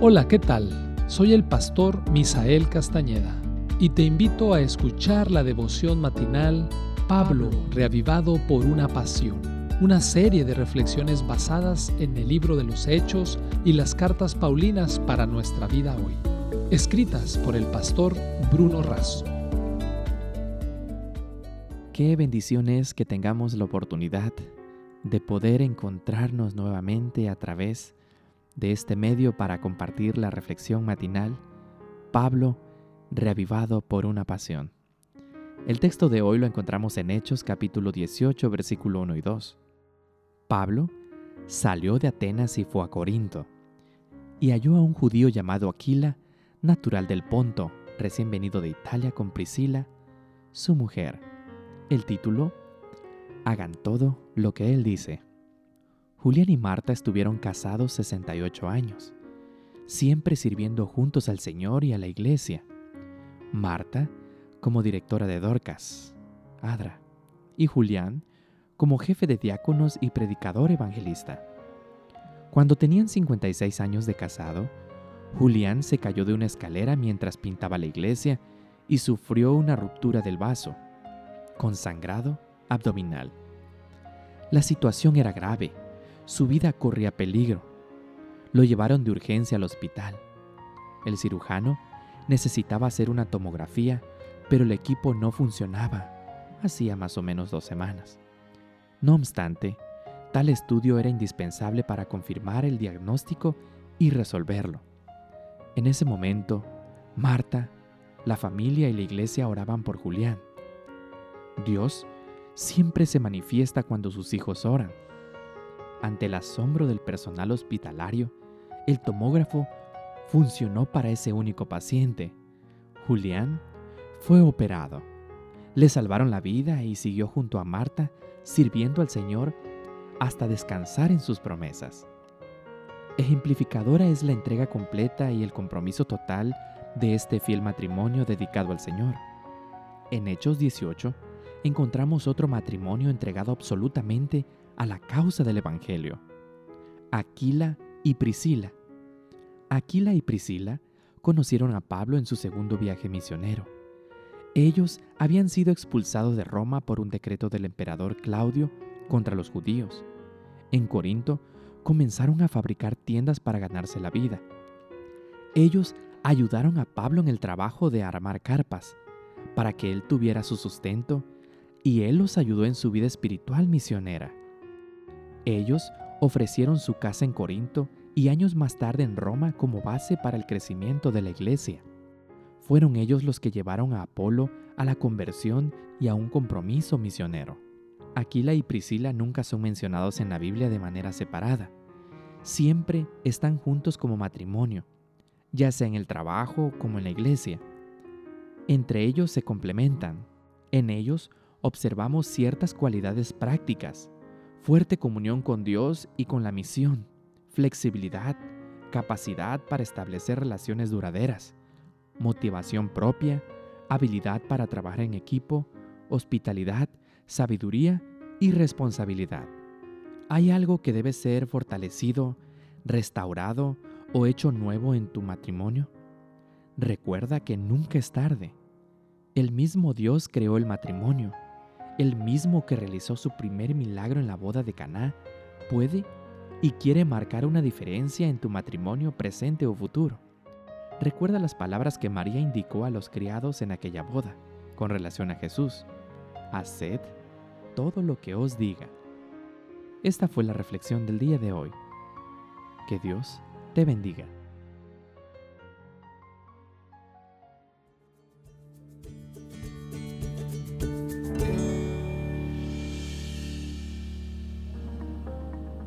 Hola, ¿qué tal? Soy el pastor Misael Castañeda y te invito a escuchar la devoción matinal Pablo, reavivado por una pasión, una serie de reflexiones basadas en el libro de los Hechos y las cartas Paulinas para nuestra vida hoy, escritas por el pastor Bruno Razo. Qué bendición es que tengamos la oportunidad de poder encontrarnos nuevamente a través de este medio para compartir la reflexión matinal, Pablo, reavivado por una pasión. El texto de hoy lo encontramos en Hechos capítulo 18, versículo 1 y 2. Pablo salió de Atenas y fue a Corinto, y halló a un judío llamado Aquila, natural del Ponto, recién venido de Italia con Priscila, su mujer. El título, Hagan todo lo que él dice. Julián y Marta estuvieron casados 68 años, siempre sirviendo juntos al Señor y a la iglesia. Marta como directora de Dorcas, Adra, y Julián como jefe de diáconos y predicador evangelista. Cuando tenían 56 años de casado, Julián se cayó de una escalera mientras pintaba la iglesia y sufrió una ruptura del vaso, con sangrado abdominal. La situación era grave su vida corría peligro. Lo llevaron de urgencia al hospital. El cirujano necesitaba hacer una tomografía, pero el equipo no funcionaba. Hacía más o menos dos semanas. No obstante, tal estudio era indispensable para confirmar el diagnóstico y resolverlo. En ese momento, Marta, la familia y la iglesia oraban por Julián. Dios siempre se manifiesta cuando sus hijos oran. Ante el asombro del personal hospitalario, el tomógrafo funcionó para ese único paciente. Julián fue operado. Le salvaron la vida y siguió junto a Marta sirviendo al Señor hasta descansar en sus promesas. Ejemplificadora es la entrega completa y el compromiso total de este fiel matrimonio dedicado al Señor. En Hechos 18 encontramos otro matrimonio entregado absolutamente a la causa del Evangelio. Aquila y Priscila. Aquila y Priscila conocieron a Pablo en su segundo viaje misionero. Ellos habían sido expulsados de Roma por un decreto del emperador Claudio contra los judíos. En Corinto comenzaron a fabricar tiendas para ganarse la vida. Ellos ayudaron a Pablo en el trabajo de armar carpas, para que él tuviera su sustento, y él los ayudó en su vida espiritual misionera. Ellos ofrecieron su casa en Corinto y años más tarde en Roma como base para el crecimiento de la iglesia. Fueron ellos los que llevaron a Apolo a la conversión y a un compromiso misionero. Aquila y Priscila nunca son mencionados en la Biblia de manera separada. Siempre están juntos como matrimonio, ya sea en el trabajo como en la iglesia. Entre ellos se complementan. En ellos observamos ciertas cualidades prácticas fuerte comunión con Dios y con la misión, flexibilidad, capacidad para establecer relaciones duraderas, motivación propia, habilidad para trabajar en equipo, hospitalidad, sabiduría y responsabilidad. ¿Hay algo que debe ser fortalecido, restaurado o hecho nuevo en tu matrimonio? Recuerda que nunca es tarde. El mismo Dios creó el matrimonio el mismo que realizó su primer milagro en la boda de Caná, puede y quiere marcar una diferencia en tu matrimonio presente o futuro. Recuerda las palabras que María indicó a los criados en aquella boda con relación a Jesús. Haced todo lo que os diga. Esta fue la reflexión del día de hoy. Que Dios te bendiga.